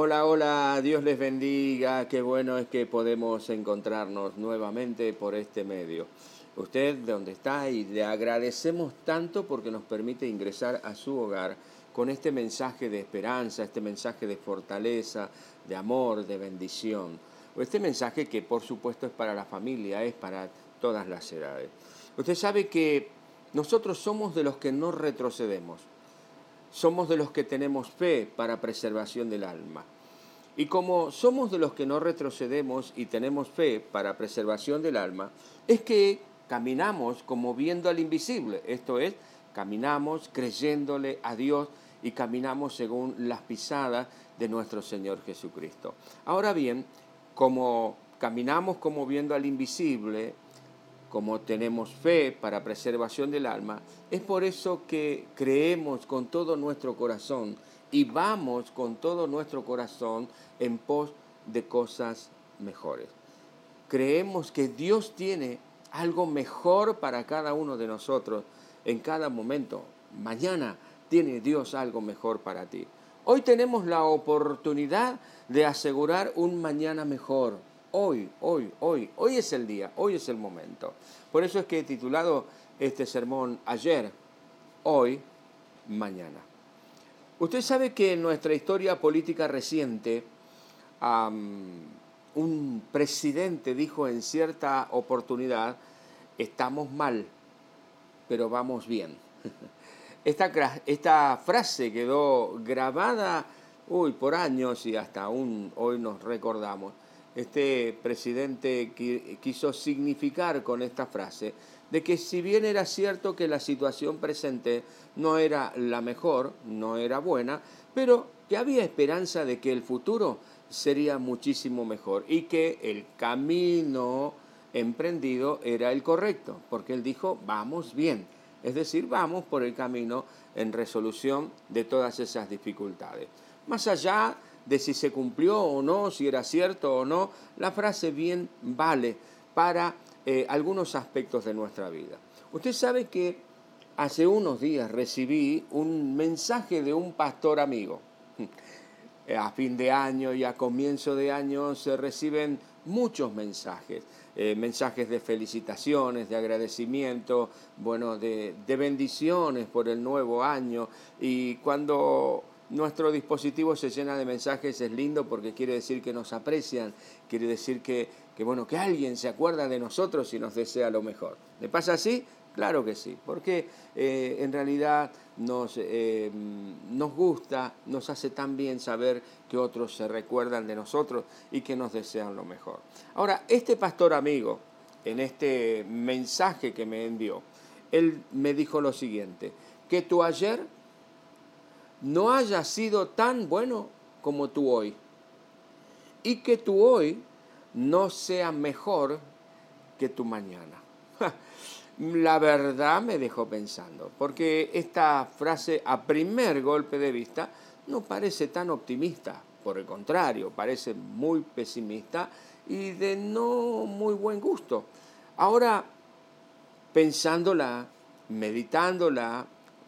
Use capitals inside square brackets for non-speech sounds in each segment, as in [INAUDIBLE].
Hola, hola, Dios les bendiga, qué bueno es que podemos encontrarnos nuevamente por este medio. Usted de donde está y le agradecemos tanto porque nos permite ingresar a su hogar con este mensaje de esperanza, este mensaje de fortaleza, de amor, de bendición. Este mensaje que por supuesto es para la familia, es para todas las edades. Usted sabe que nosotros somos de los que no retrocedemos somos de los que tenemos fe para preservación del alma. Y como somos de los que no retrocedemos y tenemos fe para preservación del alma, es que caminamos como viendo al invisible, esto es, caminamos creyéndole a Dios y caminamos según las pisadas de nuestro Señor Jesucristo. Ahora bien, como caminamos como viendo al invisible, como tenemos fe para preservación del alma, es por eso que creemos con todo nuestro corazón y vamos con todo nuestro corazón en pos de cosas mejores. Creemos que Dios tiene algo mejor para cada uno de nosotros en cada momento. Mañana tiene Dios algo mejor para ti. Hoy tenemos la oportunidad de asegurar un mañana mejor Hoy, hoy, hoy, hoy es el día, hoy es el momento. Por eso es que he titulado este sermón ayer, hoy, mañana. Usted sabe que en nuestra historia política reciente, un presidente dijo en cierta oportunidad, estamos mal, pero vamos bien. [LAUGHS] Esta, frase quedó grabada uy, por años y hasta aún hoy nos recordamos este presidente quiso significar con esta frase de que si bien era cierto que la situación presente no era la mejor, no era buena, pero que había esperanza de que el futuro sería muchísimo mejor y que el camino emprendido era el correcto, porque él dijo, vamos bien, es decir, vamos por el camino en resolución de todas esas dificultades. Más allá de si se cumplió o no, si era cierto o no, la frase bien vale para eh, algunos aspectos de nuestra vida. Usted sabe que hace unos días recibí un mensaje de un pastor amigo. [LAUGHS] A fin de año y a comienzo de año se reciben muchos mensajes, eh, mensajes de felicitaciones, de agradecimiento, bueno, de, de bendiciones por el nuevo año. Y cuando nuestro dispositivo se llena de mensajes, es lindo porque quiere decir que nos aprecian, quiere decir que, bueno, que alguien se acuerda de nosotros y nos desea lo mejor. ¿Le pasa así? Claro que sí, porque eh, en realidad nos, eh, nos gusta, nos hace tan bien saber que otros se recuerdan de nosotros y que nos desean lo mejor. Ahora, este pastor amigo, en este mensaje que me envió, él me dijo lo siguiente, que tú ayer no haya sido tan bueno como tú hoy. Y que tú hoy no sea mejor que tu mañana. [LAUGHS] La verdad me dejó pensando, porque esta frase a primer golpe de vista no parece tan optimista, por el contrario, parece muy pesimista y de no muy buen gusto. Ahora, pensándola, meditándola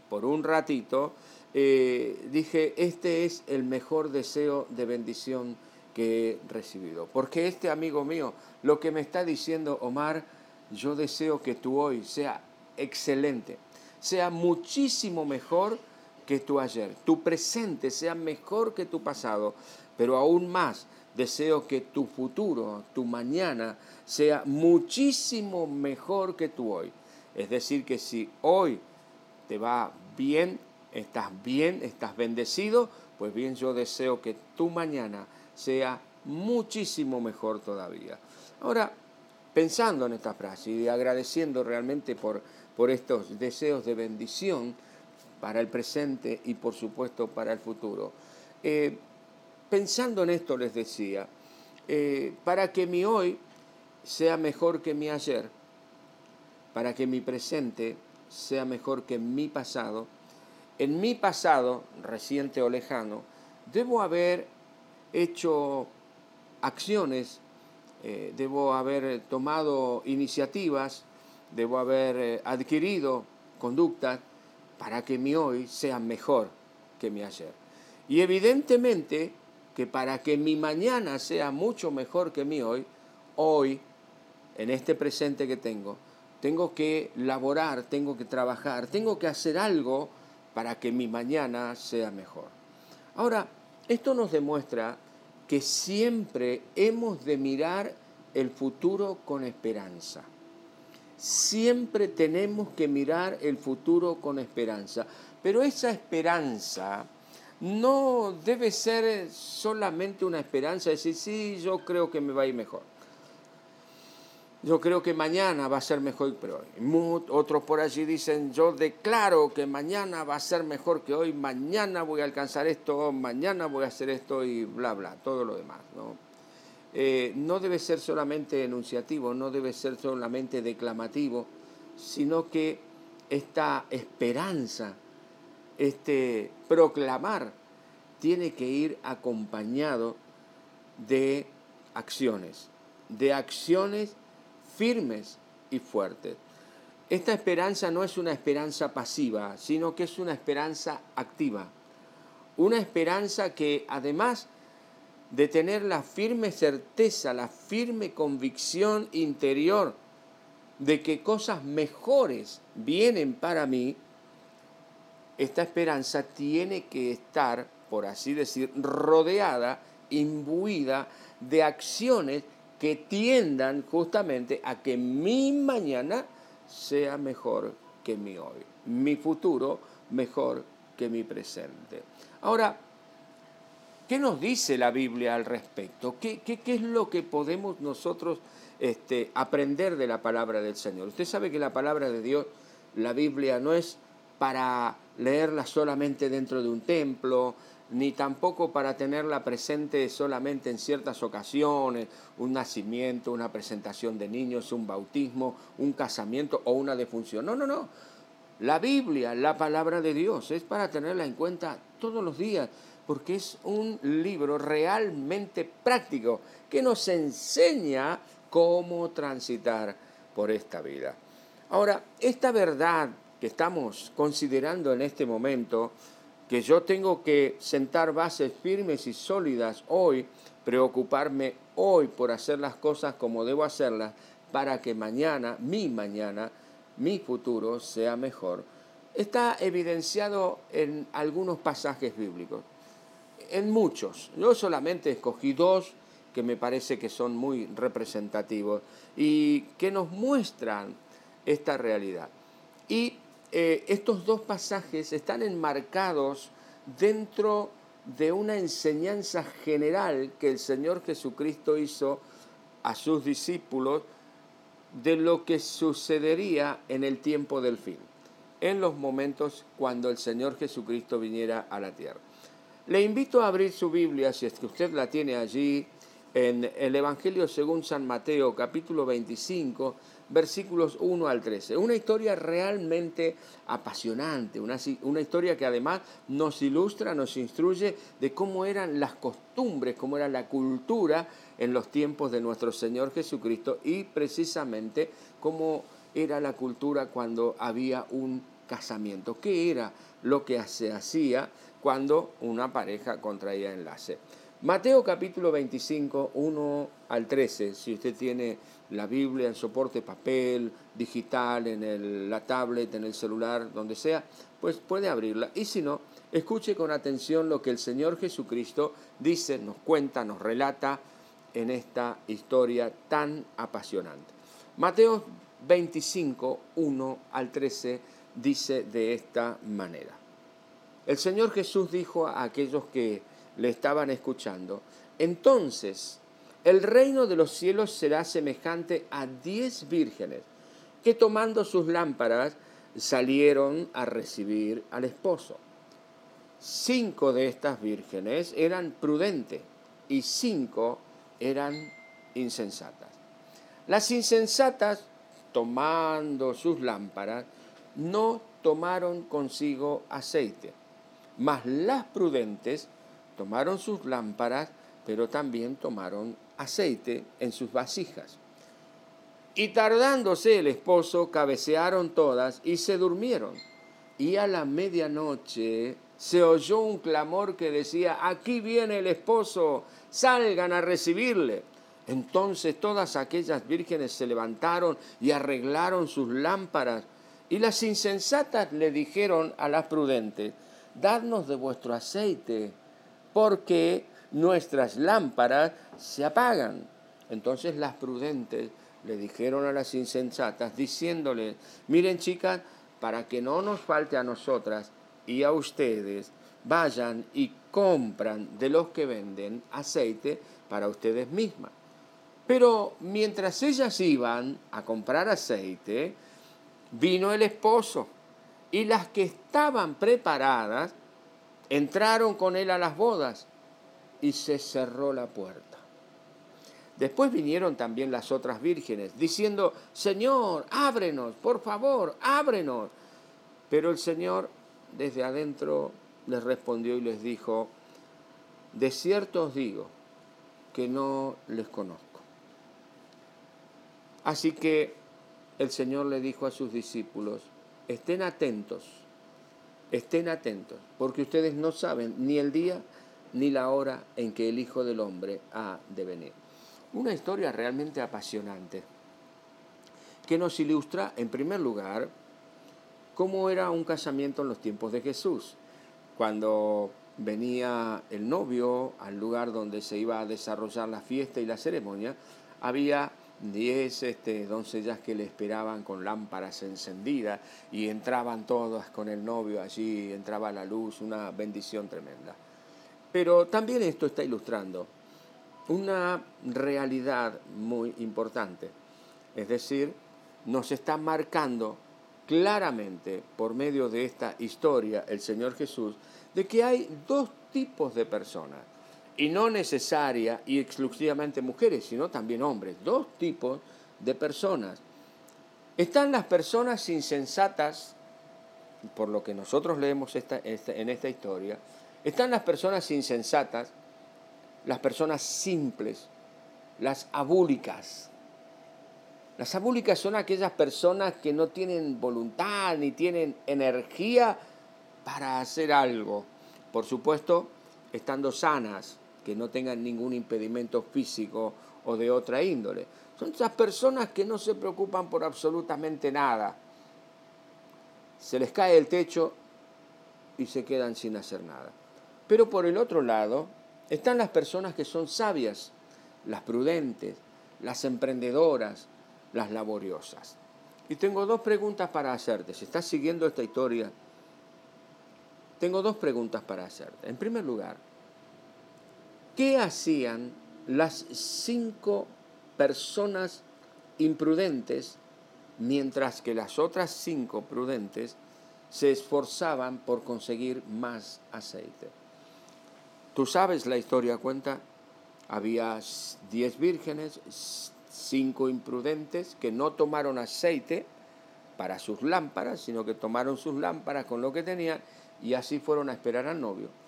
por un ratito, eh, dije, este es el mejor deseo de bendición que he recibido. Porque este amigo mío, lo que me está diciendo Omar, yo deseo que tú hoy sea excelente, sea muchísimo mejor que tu ayer, tu presente sea mejor que tu pasado, pero aún más deseo que tu futuro, tu mañana, sea muchísimo mejor que tu hoy. Es decir, que si hoy te va bien, estás bien, estás bendecido, pues bien yo deseo que tu mañana sea muchísimo mejor todavía. Ahora, pensando en esta frase y agradeciendo realmente por, por estos deseos de bendición para el presente y por supuesto para el futuro, eh, pensando en esto les decía, eh, para que mi hoy sea mejor que mi ayer, para que mi presente sea mejor que mi pasado, en mi pasado, reciente o lejano, debo haber hecho acciones, eh, debo haber tomado iniciativas, debo haber eh, adquirido conductas para que mi hoy sea mejor que mi ayer. Y evidentemente que para que mi mañana sea mucho mejor que mi hoy, hoy, en este presente que tengo, tengo que laborar, tengo que trabajar, tengo que hacer algo para que mi mañana sea mejor. Ahora, esto nos demuestra que siempre hemos de mirar el futuro con esperanza. Siempre tenemos que mirar el futuro con esperanza. Pero esa esperanza no debe ser solamente una esperanza de decir, sí, yo creo que me va a ir mejor. Yo creo que mañana va a ser mejor que hoy. Otros por allí dicen, yo declaro que mañana va a ser mejor que hoy, mañana voy a alcanzar esto, mañana voy a hacer esto y bla, bla, todo lo demás. ¿no? Eh, no debe ser solamente enunciativo, no debe ser solamente declamativo, sino que esta esperanza, este proclamar, tiene que ir acompañado de acciones, de acciones firmes y fuertes. Esta esperanza no es una esperanza pasiva, sino que es una esperanza activa. Una esperanza que además de tener la firme certeza, la firme convicción interior de que cosas mejores vienen para mí, esta esperanza tiene que estar, por así decir, rodeada, imbuida de acciones que tiendan justamente a que mi mañana sea mejor que mi hoy, mi futuro mejor que mi presente. Ahora, ¿qué nos dice la Biblia al respecto? ¿Qué, qué, es lo que podemos nosotros este, aprender de la palabra del Señor? Usted sabe que la palabra de Dios, la Biblia, no es para leerla solamente dentro de un templo, ni tampoco para tenerla presente solamente en ciertas ocasiones, un nacimiento, una presentación de niños, un bautismo, un casamiento o una defunción. No, no, no. La Biblia, la palabra de Dios, es para tenerla en cuenta todos los días, porque es un libro realmente práctico que nos enseña cómo transitar por esta vida. Ahora, esta verdad que estamos considerando en este momento, que yo tengo que sentar bases firmes y sólidas hoy, preocuparme hoy por hacer las cosas como debo hacerlas, para que mañana, mi mañana, mi futuro sea mejor, está evidenciado en algunos pasajes bíblicos, en muchos. Yo solamente escogí dos que me parece que son muy representativos y que nos muestran esta realidad. Y eh, estos dos pasajes están enmarcados dentro de una enseñanza general que el Señor Jesucristo hizo a sus discípulos de lo que sucedería en el tiempo del fin, en los momentos cuando el Señor Jesucristo viniera a la tierra. Le invito a abrir su Biblia, si es que usted la tiene allí, en el Evangelio según San Mateo, capítulo 25, versículos 1 al 13. Una historia realmente apasionante, una, una, historia que además nos ilustra, nos instruye de cómo eran las costumbres, cómo era la cultura en los tiempos de nuestro Señor Jesucristo y precisamente cómo era la cultura cuando había un casamiento, qué era lo que se hacía cuando una pareja contraía enlace. Mateo capítulo 25, 1 al 13, si usted tiene la Biblia en soporte papel, digital, en la tablet, en el celular, donde sea, pues puede abrirla. Y si no, escuche con atención lo que el Señor Jesucristo dice, nos cuenta, nos relata en esta historia tan apasionante. Mateo 25, 1 al 13 dice de esta manera. El Señor Jesús dijo a aquellos que le estaban escuchando, entonces el reino de los cielos será semejante a diez vírgenes que tomando sus lámparas salieron a recibir al esposo. Cinco de estas vírgenes eran prudentes y cinco eran insensatas. Las insensatas, tomando sus lámparas, no tomaron consigo aceite, mas las prudentes tomaron sus lámparas, pero también tomaron aceite en sus vasijas. Y tardándose el esposo, cabecearon todas y se durmieron. Y a la medianoche se oyó un clamor que decía, aquí viene el esposo, salgan a recibirle. Entonces todas aquellas vírgenes se levantaron y arreglaron sus lámparas. Y las insensatas le dijeron a las prudentes, dadnos de vuestro aceite, porque nuestras lámparas se apagan. Entonces las prudentes le dijeron a las insensatas, diciéndole, miren chicas, para que no nos falte a nosotras y a ustedes, vayan y compran de los que venden aceite para ustedes mismas. Pero mientras ellas iban a comprar aceite, vino el esposo y las que estaban preparadas entraron con él a las bodas y se cerró la puerta. Después vinieron también las otras vírgenes, diciendo, Señor, ábrenos, por favor, ábrenos. Pero el Señor desde adentro les respondió y les dijo, de cierto os digo que no les conozco. Así que el Señor le dijo a sus discípulos, estén atentos, estén atentos, porque ustedes no saben ni el día ni la hora en que el Hijo del Hombre ha de venir. Una historia realmente apasionante que nos ilustra, en primer lugar, cómo era un casamiento en los tiempos de Jesús, cuando venía el novio al lugar donde se iba a desarrollar la fiesta y la ceremonia, había diez este, doncellas que le esperaban con lámparas encendidas y entraban todas con el novio allí, entraba la luz, una bendición tremenda. Pero también esto está ilustrando una realidad muy importante, es decir, nos está marcando claramente por medio de esta historia el Señor Jesús de que hay dos tipos de personas y no necesaria y exclusivamente mujeres, sino también hombres, dos tipos de personas. Están las personas insensatas, por lo que nosotros leemos en esta historia, están las personas insensatas, las personas simples, las abúlicas. Las abúlicas son aquellas personas que no tienen voluntad ni tienen energía para hacer algo. Por supuesto, estando sanas, que no tengan ningún impedimento físico o de otra índole. Son esas personas que no se preocupan por absolutamente nada. Se les cae el techo y se quedan sin hacer nada. Pero por el otro lado están las personas que son sabias, las prudentes, las emprendedoras, las laboriosas. Y tengo dos preguntas para hacerte. Si estás siguiendo esta historia, tengo dos preguntas para hacerte. En primer lugar, ¿Qué hacían las cinco personas imprudentes mientras que las otras cinco prudentes se esforzaban por conseguir más aceite? Tú sabes la historia cuenta, había diez vírgenes, cinco imprudentes que no tomaron aceite para sus lámparas, sino que tomaron sus lámparas con lo que tenían y así fueron a esperar al novio.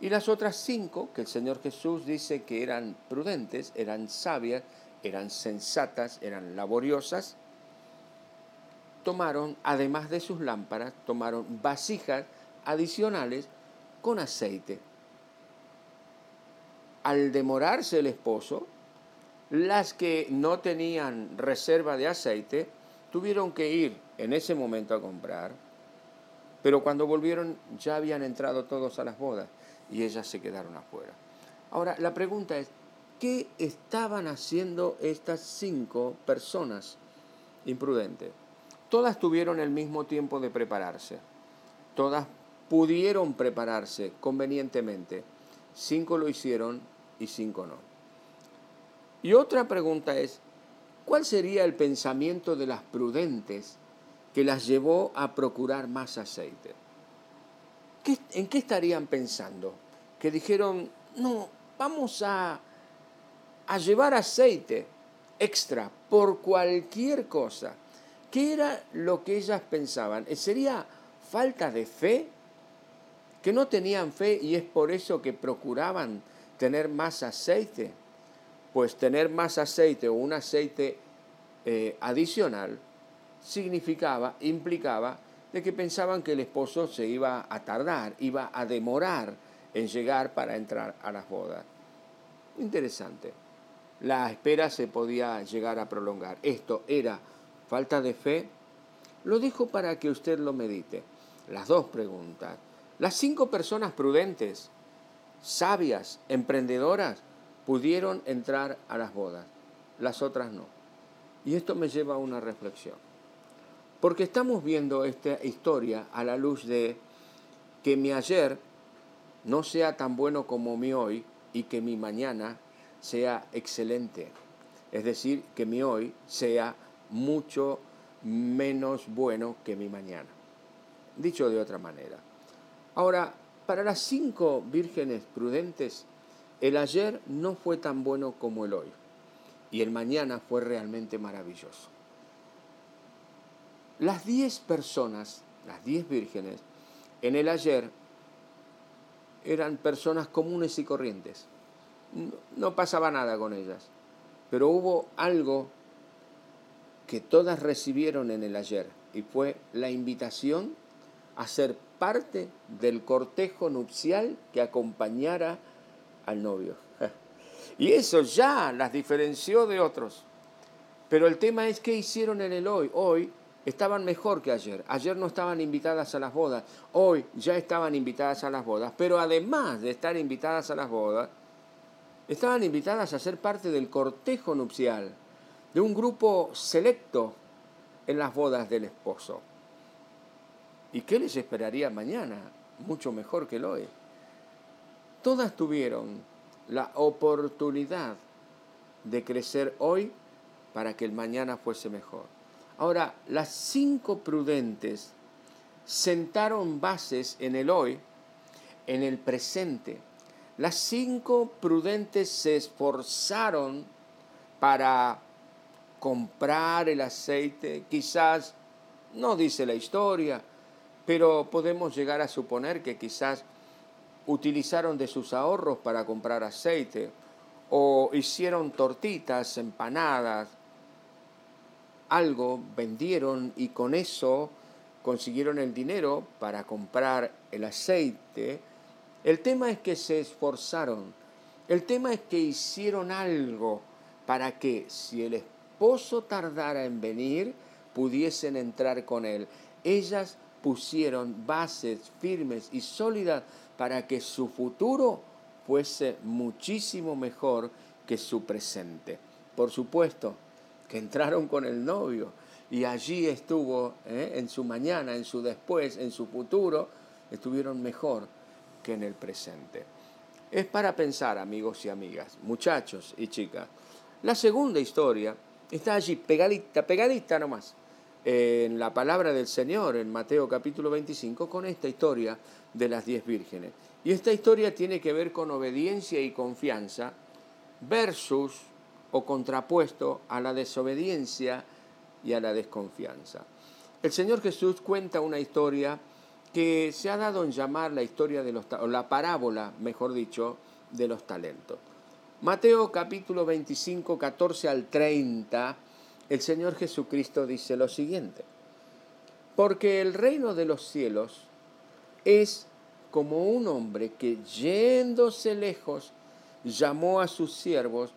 Y las otras cinco, que el Señor Jesús dice que eran prudentes, eran sabias, eran sensatas, eran laboriosas, tomaron, además de sus lámparas, tomaron vasijas adicionales con aceite. Al demorarse el esposo, las que no tenían reserva de aceite tuvieron que ir en ese momento a comprar, pero cuando volvieron ya habían entrado todos a las bodas y ellas se quedaron afuera. Ahora, la pregunta es, ¿qué estaban haciendo estas cinco personas imprudentes? Todas tuvieron el mismo tiempo de prepararse, todas pudieron prepararse convenientemente, cinco lo hicieron y cinco no. Y otra pregunta es, ¿cuál sería el pensamiento de las prudentes que las llevó a procurar más aceite? ¿En qué estarían pensando? Que dijeron, no, vamos a, a llevar aceite extra por cualquier cosa. ¿Qué era lo que ellas pensaban? ¿Sería falta de fe? ¿Que no tenían fe y es por eso que procuraban tener más aceite? Pues tener más aceite o un aceite eh, adicional significaba, implicaba de que pensaban que el esposo se iba a tardar, iba a demorar en llegar para entrar a las bodas. Interesante. La espera se podía llegar a prolongar. Esto era falta de fe. Lo dijo para que usted lo medite. Las dos preguntas. Las cinco personas prudentes, sabias, emprendedoras, pudieron entrar a las bodas. Las otras no. Y esto me lleva a una reflexión. Porque estamos viendo esta historia a la luz de que mi ayer no sea tan bueno como mi hoy y que mi mañana sea excelente. Es decir, que mi hoy sea mucho menos bueno que mi mañana. Dicho de otra manera. Ahora, para las cinco vírgenes prudentes, el ayer no fue tan bueno como el hoy y el mañana fue realmente maravilloso. Las diez personas, las diez vírgenes, en el ayer eran personas comunes y corrientes. No pasaba nada con ellas, pero hubo algo que todas recibieron en el ayer y fue la invitación a ser parte del cortejo nupcial que acompañara al novio. [LAUGHS] Y eso ya las diferenció de otros. Pero el tema es qué hicieron en el hoy. Hoy estaban mejor que ayer. Ayer no estaban invitadas a las bodas. Hoy ya estaban invitadas a las bodas. Pero además de estar invitadas a las bodas, estaban invitadas a ser parte del cortejo nupcial, de un grupo selecto en las bodas del esposo. ¿Y qué les esperaría mañana? Mucho mejor que el hoy. Todas tuvieron la oportunidad de crecer hoy para que el mañana fuese mejor. Ahora, las cinco prudentes sentaron bases en el hoy, en el presente. Las cinco prudentes se esforzaron para comprar el aceite, quizás, no dice la historia, pero podemos llegar a suponer que quizás utilizaron de sus ahorros para comprar aceite o hicieron tortitas, empanadas, algo vendieron y con eso consiguieron el dinero para comprar el aceite. El tema es que se esforzaron, el tema es que hicieron algo para que si el esposo tardara en venir, pudiesen entrar con él. Ellas pusieron bases firmes y sólidas para que su futuro fuese muchísimo mejor que su presente. Por supuesto que entraron con el novio y allí estuvo ¿eh? en su mañana, en su después, en su futuro, estuvieron mejor que en el presente. Es para pensar, amigos y amigas, muchachos y chicas. La segunda historia está allí, pegadita, pegadita nomás, en la palabra del Señor, en Mateo capítulo 25, con esta historia de las diez vírgenes. Y esta historia tiene que ver con obediencia y confianza versus o contrapuesto a la desobediencia y a la desconfianza. El Señor Jesús cuenta una historia que se ha dado en llamar la historia de los o la parábola, mejor dicho, de los talentos. Mateo capítulo 25, 14 al 30, el Señor Jesucristo dice lo siguiente, porque el reino de los cielos es como un hombre que yéndose lejos llamó a sus siervos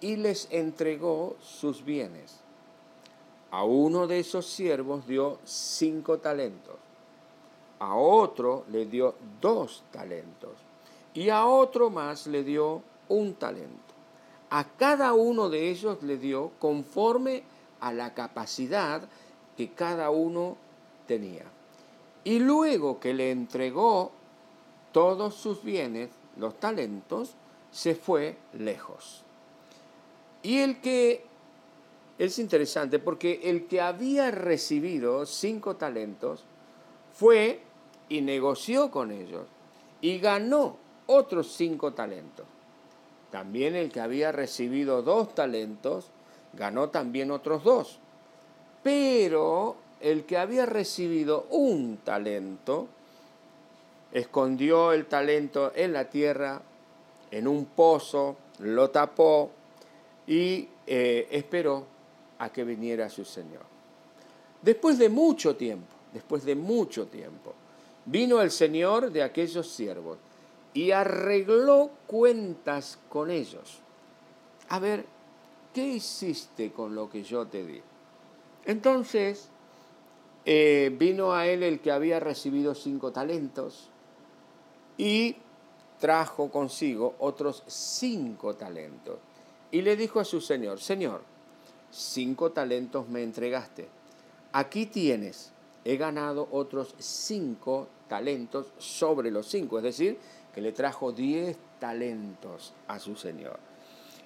y les entregó sus bienes. A uno de esos siervos dio cinco talentos, a otro le dio dos talentos y a otro más le dio un talento. A cada uno de ellos le dio conforme a la capacidad que cada uno tenía. Y luego que le entregó todos sus bienes, los talentos, se fue lejos. Y el que, es interesante porque el que había recibido cinco talentos fue y negoció con ellos y ganó otros cinco talentos. También el que había recibido dos talentos ganó también otros dos. Pero el que había recibido un talento, escondió el talento en la tierra, en un pozo, lo tapó y eh, esperó a que viniera su Señor. Después de mucho tiempo, después de mucho tiempo, vino el Señor de aquellos siervos y arregló cuentas con ellos. A ver, ¿qué hiciste con lo que yo te di? Entonces eh, vino a él el que había recibido cinco talentos y trajo consigo otros cinco talentos. Y le dijo a su señor, Señor, cinco talentos me entregaste. Aquí tienes, he ganado otros cinco talentos sobre los cinco, es decir, que le trajo diez talentos a su señor.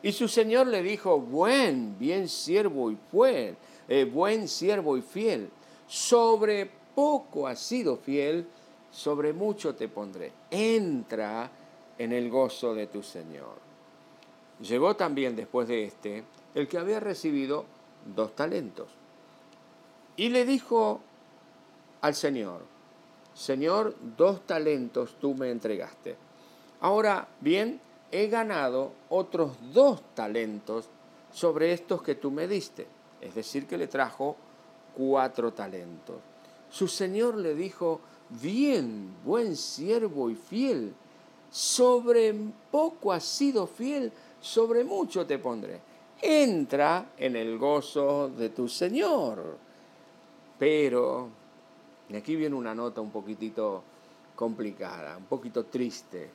Y su señor le dijo, buen, bien siervo y fiel, eh, buen siervo y fiel, sobre poco has sido fiel, sobre mucho te pondré. Entra en el gozo de tu Señor. Llegó también después de este el que había recibido dos talentos. Y le dijo al Señor, Señor, dos talentos tú me entregaste. Ahora bien, he ganado otros dos talentos sobre estos que tú me diste. Es decir, que le trajo cuatro talentos. Su Señor le dijo, bien, buen siervo y fiel, sobre poco has sido fiel, sobre mucho te pondré. Entra en el gozo de tu Señor. Pero, y aquí viene una nota un poquitito complicada, un poquito triste,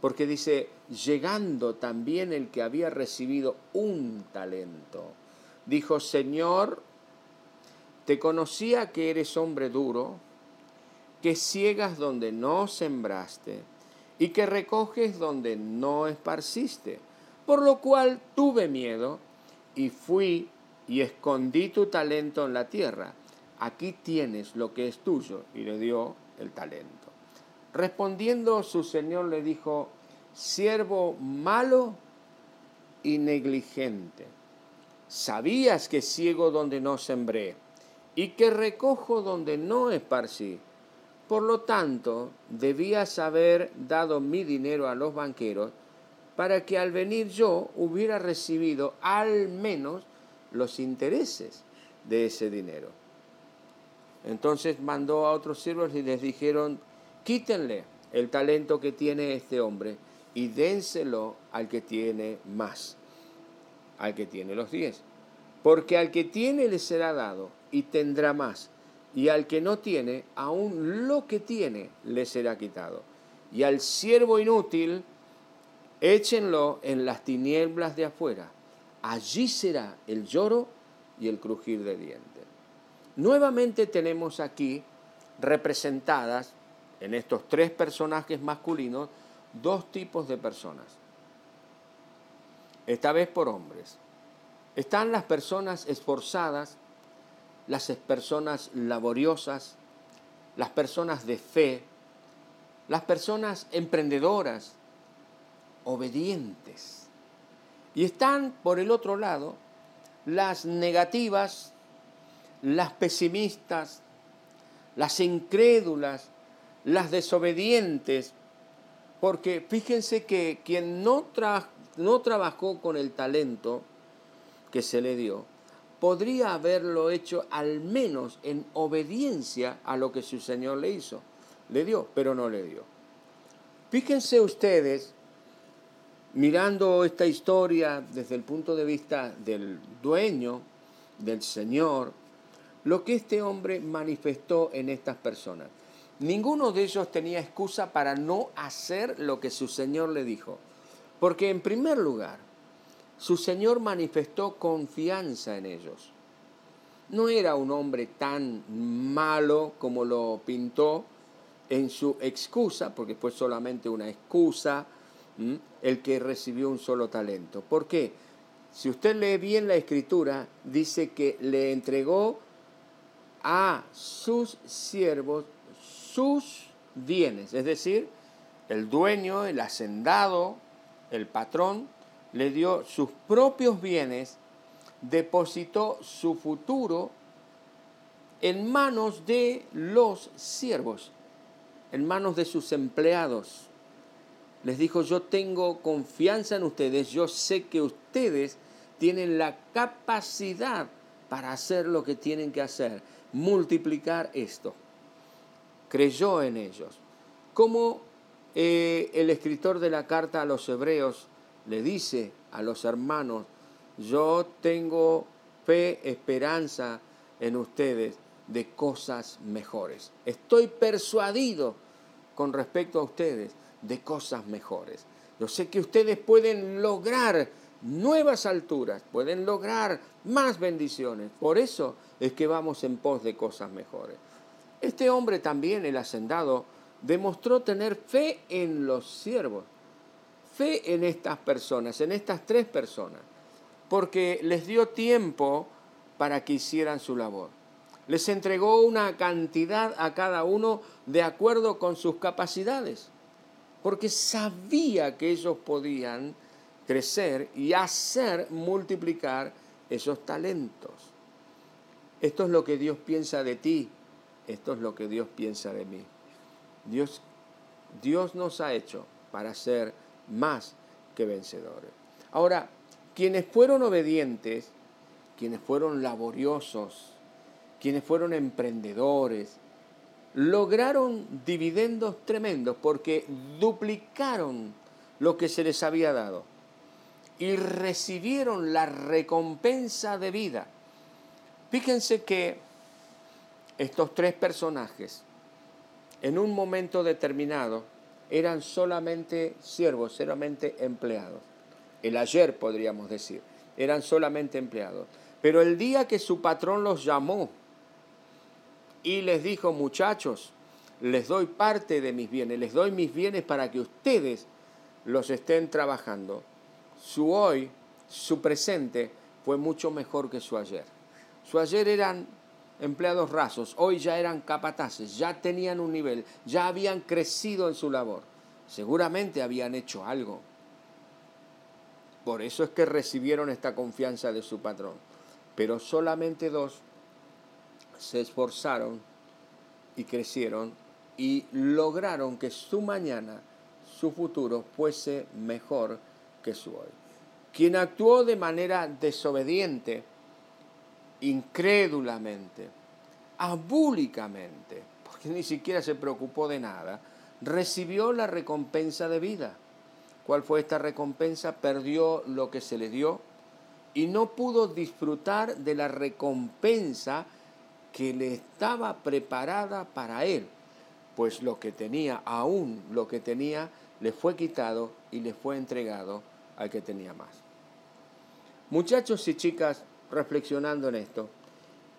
porque dice, llegando también el que había recibido un talento, dijo, Señor, te conocía que eres hombre duro, que ciegas donde no sembraste y que recoges donde no esparciste. Por lo cual tuve miedo y fui y escondí tu talento en la tierra. Aquí tienes lo que es tuyo. Y le dio el talento. Respondiendo su señor le dijo, siervo malo y negligente. Sabías que ciego donde no sembré y que recojo donde no esparcí. Por lo tanto, debías haber dado mi dinero a los banqueros para que al venir yo hubiera recibido al menos los intereses de ese dinero. Entonces mandó a otros siervos y les dijeron, quítenle el talento que tiene este hombre y dénselo al que tiene más, al que tiene los diez. Porque al que tiene le será dado y tendrá más. Y al que no tiene, aún lo que tiene le será quitado. Y al siervo inútil, échenlo en las tinieblas de afuera. Allí será el lloro y el crujir de dientes. Nuevamente tenemos aquí representadas en estos tres personajes masculinos dos tipos de personas. Esta vez por hombres. Están las personas esforzadas las personas laboriosas, las personas de fe, las personas emprendedoras, obedientes. Y están, por el otro lado, las negativas, las pesimistas, las incrédulas, las desobedientes, porque fíjense que quien no, no trabajó con el talento que se le dio, podría haberlo hecho al menos en obediencia a lo que su Señor le hizo. Le dio, pero no le dio. Fíjense ustedes, mirando esta historia desde el punto de vista del dueño, del Señor, lo que este hombre manifestó en estas personas. Ninguno de ellos tenía excusa para no hacer lo que su Señor le dijo. Porque en primer lugar, su Señor manifestó confianza en ellos. No era un hombre tan malo como lo pintó en su excusa, porque fue solamente una excusa, el que recibió un solo talento. ¿Por qué? Si usted lee bien la escritura, dice que le entregó a sus siervos sus bienes, es decir, el dueño, el hacendado, el patrón, le dio sus propios bienes, depositó su futuro en manos de los siervos, en manos de sus empleados. Les dijo, yo tengo confianza en ustedes, yo sé que ustedes tienen la capacidad para hacer lo que tienen que hacer, multiplicar esto. creyó en ellos. Como eh, el escritor de la carta a los hebreos le dice a los hermanos, yo tengo fe, esperanza en ustedes de cosas mejores. Estoy persuadido con respecto a ustedes de cosas mejores. Yo sé que ustedes pueden lograr nuevas alturas, pueden lograr más bendiciones. Por eso es que vamos en pos de cosas mejores. Este hombre también, el hacendado, demostró tener fe en los siervos, fe en estas personas, en estas tres personas, porque les dio tiempo para que hicieran su labor. Les entregó una cantidad a cada uno de acuerdo con sus capacidades, porque sabía que ellos podían crecer y hacer multiplicar esos talentos. Esto es lo que Dios piensa de ti, esto es lo que Dios piensa de mí. Dios, Dios nos ha hecho para ser más que vencedores. Ahora, quienes fueron obedientes, quienes fueron laboriosos, quienes fueron emprendedores, lograron dividendos tremendos porque duplicaron lo que se les había dado y recibieron la recompensa de vida. Fíjense que estos tres personajes, en un momento determinado, eran solamente siervos, solamente empleados. El ayer podríamos decir, eran solamente empleados. Pero el día que su patrón los llamó y les dijo, muchachos, les doy parte de mis bienes, les doy mis bienes para que ustedes los estén trabajando, su hoy, su presente, fue mucho mejor que su ayer. Su ayer eran empleados rasos, hoy ya eran capataces, ya tenían un nivel, ya habían crecido en su labor. Seguramente habían hecho algo. Por eso es que recibieron esta confianza de su patrón. Pero solamente dos se esforzaron y crecieron y lograron que su mañana, su futuro, fuese mejor que su hoy. Quien actuó de manera desobediente, incrédulamente, abúlicamente, porque ni siquiera se preocupó de nada, recibió la recompensa de vida. ¿Cuál fue esta recompensa? Perdió lo que se le dio y no pudo disfrutar de la recompensa que le estaba preparada para él, pues lo que tenía, aún lo que tenía, le fue quitado y le fue entregado al que tenía más. Muchachos y chicas, reflexionando en esto,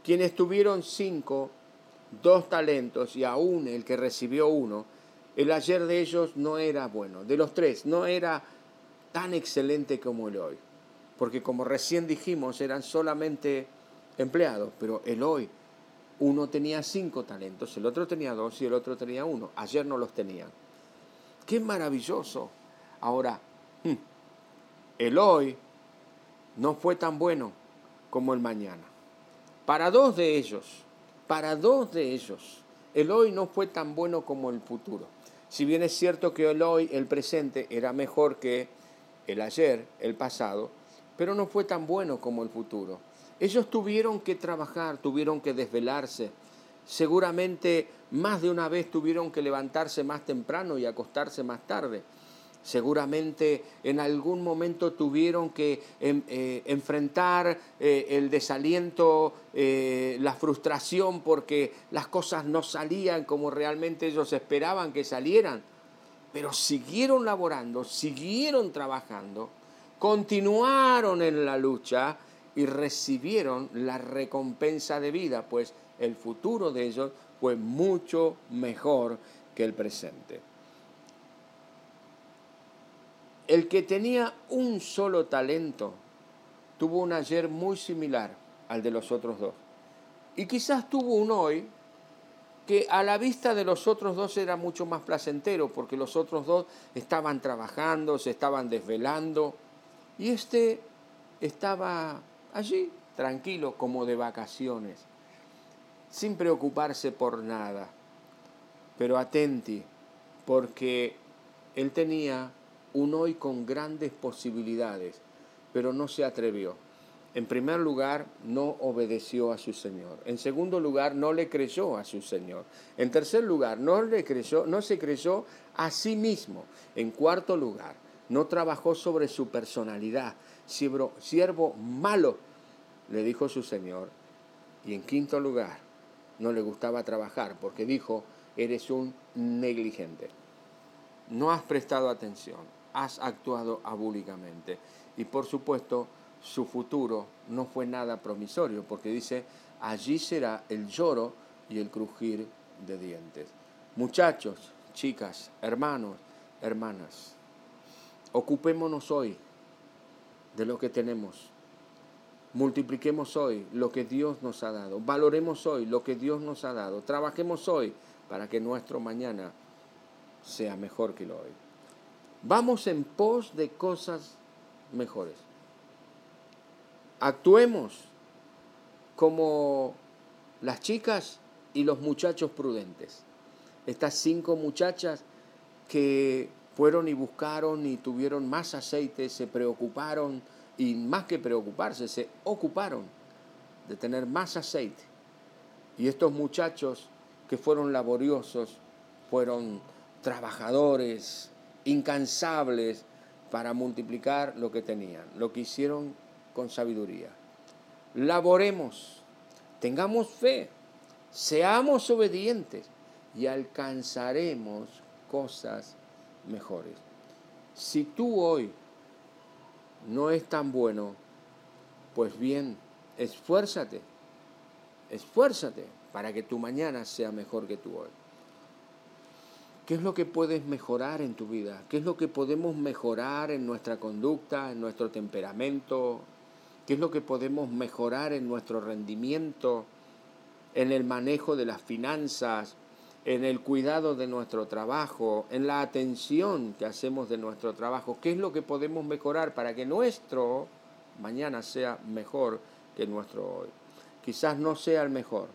quienes tuvieron cinco, dos talentos y aún el que recibió uno, el ayer de ellos no era bueno, de los tres, no era tan excelente como el hoy, porque como recién dijimos, eran solamente empleados, pero el hoy, uno tenía cinco talentos, el otro tenía dos y el otro tenía uno, ayer no los tenían. Qué maravilloso. Ahora, hmm, el hoy no fue tan bueno como el mañana. Para dos de ellos, para dos de ellos, el hoy no fue tan bueno como el futuro. Si bien es cierto que el hoy, el presente, era mejor que el ayer, el pasado, pero no fue tan bueno como el futuro. Ellos tuvieron que trabajar, tuvieron que desvelarse. Seguramente más de una vez tuvieron que levantarse más temprano y acostarse más tarde. Seguramente en algún momento tuvieron que em, eh, enfrentar eh, el desaliento, eh, la frustración porque las cosas no salían como realmente ellos esperaban que salieran. Pero siguieron laborando, siguieron trabajando, continuaron en la lucha y recibieron la recompensa de vida, pues el futuro de ellos fue mucho mejor que el presente. El que tenía un solo talento tuvo un ayer muy similar al de los otros dos. Y quizás tuvo un hoy que a la vista de los otros dos era mucho más placentero, porque los otros dos estaban trabajando, se estaban desvelando, y este estaba allí, tranquilo, como de vacaciones, sin preocuparse por nada. Pero atenti, porque él tenía un hoy con grandes posibilidades, pero no se atrevió. En primer lugar, no obedeció a su Señor. En segundo lugar, no le creyó a su Señor. En tercer lugar, no le no se creyó a sí mismo. En cuarto lugar, no trabajó sobre su personalidad. Siervo, malo, le dijo su Señor. Y en quinto lugar, no le gustaba trabajar porque dijo, eres un negligente. No has prestado atención, has actuado abúlicamente. Y por supuesto, su futuro no fue nada promisorio, porque dice, allí será el lloro y el crujir de dientes. Muchachos, chicas, hermanos, hermanas, ocupémonos hoy de lo que tenemos. Multipliquemos hoy lo que Dios nos ha dado. Valoremos hoy lo que Dios nos ha dado. Trabajemos hoy para que nuestro mañana sea mejor que lo hoy. Vamos en pos de cosas mejores. Actuemos como las chicas y los muchachos prudentes. Estas cinco muchachas que fueron y buscaron y tuvieron más aceite, se preocuparon y más que preocuparse, se ocuparon de tener más aceite. Y estos muchachos que fueron laboriosos, fueron trabajadores, incansables para multiplicar lo que tenían, lo que hicieron con sabiduría. Laboremos, tengamos fe, seamos obedientes y alcanzaremos cosas mejores. Si tú hoy no es tan bueno, pues bien, esfuérzate, esfuérzate para que tu mañana sea mejor que tu hoy. ¿Qué es lo que puedes mejorar en tu vida? ¿Qué es lo que podemos mejorar en nuestra conducta, en nuestro temperamento, qué es lo que podemos mejorar en nuestro rendimiento, en el manejo de las finanzas, en el cuidado de nuestro trabajo, en la atención que hacemos de nuestro trabajo, qué es lo que podemos mejorar para que nuestro mañana sea mejor que nuestro hoy. Quizás no sea el mejor,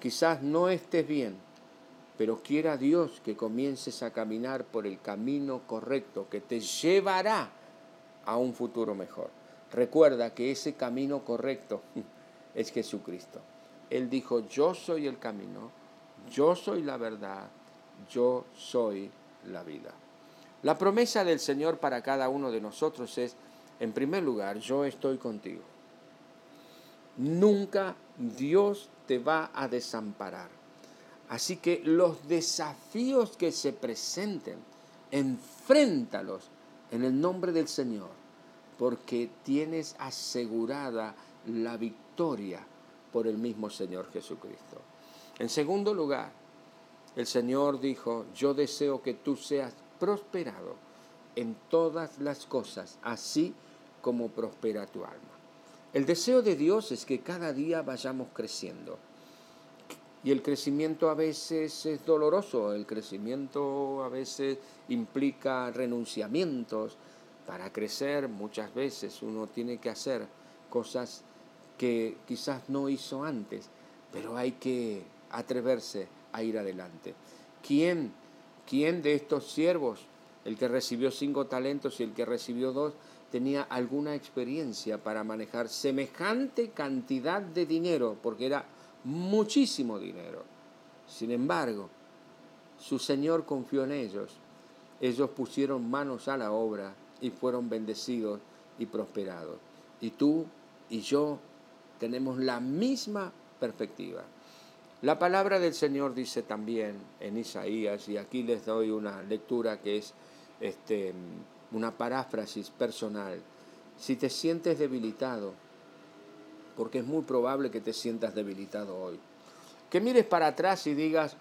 quizás no estés bien, pero quiera Dios que comiences a caminar por el camino correcto que te llevará a un futuro mejor. Recuerda que ese camino correcto [LAUGHS] es Jesucristo. Él dijo, yo soy el camino, yo soy la verdad, yo soy la vida. La promesa del Señor para cada uno de nosotros es, en primer lugar, yo estoy contigo. Nunca Dios te va a desamparar. Así que los desafíos que se presenten, enfréntalos en el nombre del Señor porque tienes asegurada la victoria por el mismo Señor Jesucristo. En segundo lugar, el Señor dijo, yo deseo que tú seas prosperado en todas las cosas, así como prospera tu alma. El deseo de Dios es que cada día vayamos creciendo. Y el crecimiento a veces es doloroso, el crecimiento a veces implica renunciamientos, para crecer muchas veces uno tiene que hacer cosas que quizás no hizo antes, pero hay que atreverse a ir adelante. ¿Quién, quién de estos siervos, el que recibió cinco talentos y el que recibió dos, tenía alguna experiencia para manejar semejante cantidad de dinero, porque era muchísimo dinero? Sin embargo, su Señor confió en ellos. Ellos pusieron manos a la obra y fueron bendecidos y prosperados. Y tú y yo tenemos la misma perspectiva. La palabra del Señor dice también en Isaías, y aquí les doy una lectura que es este, una paráfrasis personal. Si te sientes debilitado, porque es muy probable que te sientas debilitado hoy, que mires para atrás y digas,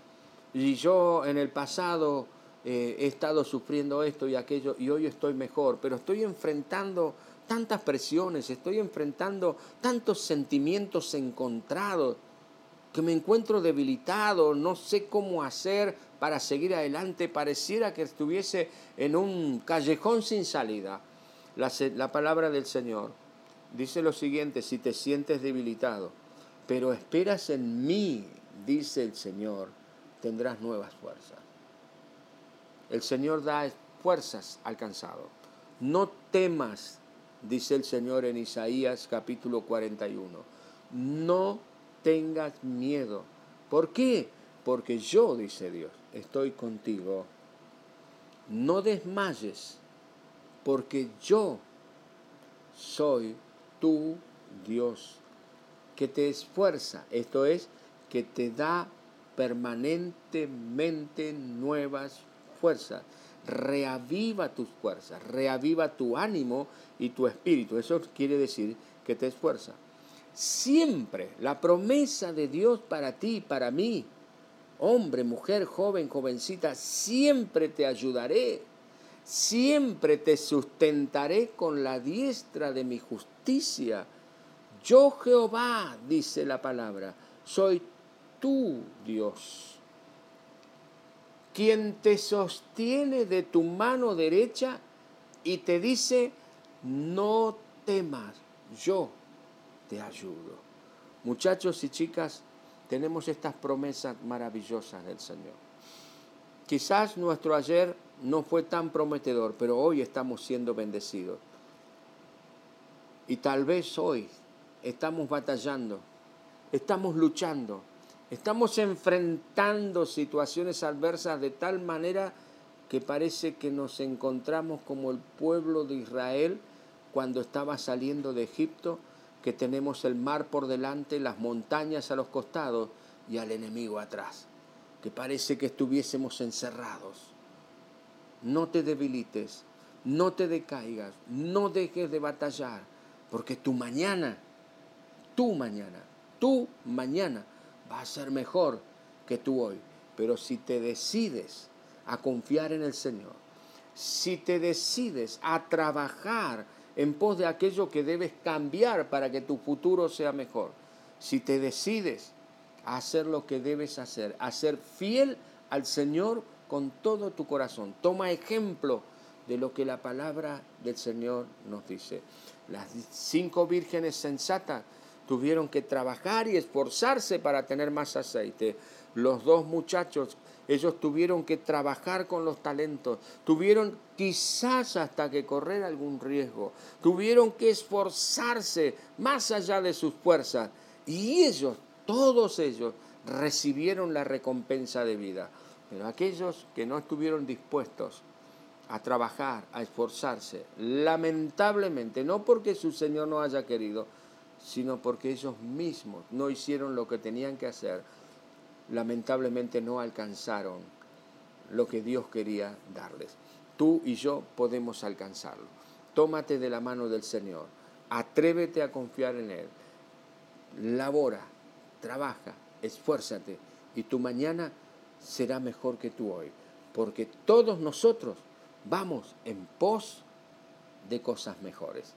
y yo en el pasado eh, he estado sufriendo esto y aquello y hoy estoy mejor, pero estoy enfrentando tantas presiones, estoy enfrentando tantos sentimientos encontrados que me encuentro debilitado, no sé cómo hacer para seguir adelante, pareciera que estuviese en un callejón sin salida. La, la palabra del Señor dice lo siguiente, si te sientes debilitado, pero esperas en mí, dice el Señor, tendrás nuevas fuerzas. El Señor da fuerzas al cansado. No temas dice el Señor en Isaías capítulo 41. No tengas miedo. ¿Por qué? Porque yo, dice Dios, estoy contigo. No desmayes, porque yo soy tu Dios, que te esfuerza, esto es, que te da permanentemente nuevas fuerzas. Reaviva tus fuerzas, reaviva tu ánimo y tu espíritu. Eso quiere decir que te esfuerza. Siempre la promesa de Dios para ti, para mí, hombre, mujer, joven, jovencita, siempre te ayudaré, siempre te sustentaré con la diestra de mi justicia. Yo Jehová, dice la palabra, soy tu Dios, quien te sostiene de tu mano derecha y te dice, no temas, yo te ayudo. Muchachos y chicas, tenemos estas promesas maravillosas del Señor. Quizás nuestro ayer no fue tan prometedor, pero hoy estamos siendo bendecidos. Y tal vez hoy estamos batallando, estamos luchando, estamos enfrentando situaciones adversas de tal manera que parece que nos encontramos como el pueblo de Israel cuando estaba saliendo de Egipto que tenemos el mar por delante, las montañas a los costados y al enemigo atrás, que parece que estuviésemos encerrados. No te debilites, no te decaigas, no dejes de batallar, porque tu mañana, tu mañana, tu mañana va a ser mejor que tú hoy. Pero si te decides a confiar en el Señor, si te decides a trabajar, en pos de aquello que debes cambiar para que tu futuro sea mejor. Si te decides a hacer lo que debes hacer, a ser fiel al Señor con todo tu corazón. Toma ejemplo de lo que la palabra del Señor nos dice. Las cinco vírgenes sensatas tuvieron que trabajar y esforzarse para tener más aceite. Los dos muchachos ellos tuvieron que trabajar con los talentos, tuvieron quizás hasta que correr algún riesgo, tuvieron que esforzarse más allá de sus fuerzas. Y ellos, todos ellos, recibieron la recompensa de vida. Pero aquellos que no estuvieron dispuestos a trabajar, a esforzarse, lamentablemente, no porque su Señor no haya querido, sino porque ellos mismos no hicieron lo que tenían que hacer, lamentablemente no alcanzaron lo que Dios quería darles. Tú y yo podemos alcanzarlo. Tómate de la mano del Señor, atrévete a confiar en Él, labora, trabaja, esfuérzate y tu mañana será mejor que tu hoy, porque todos nosotros vamos en pos de cosas mejores.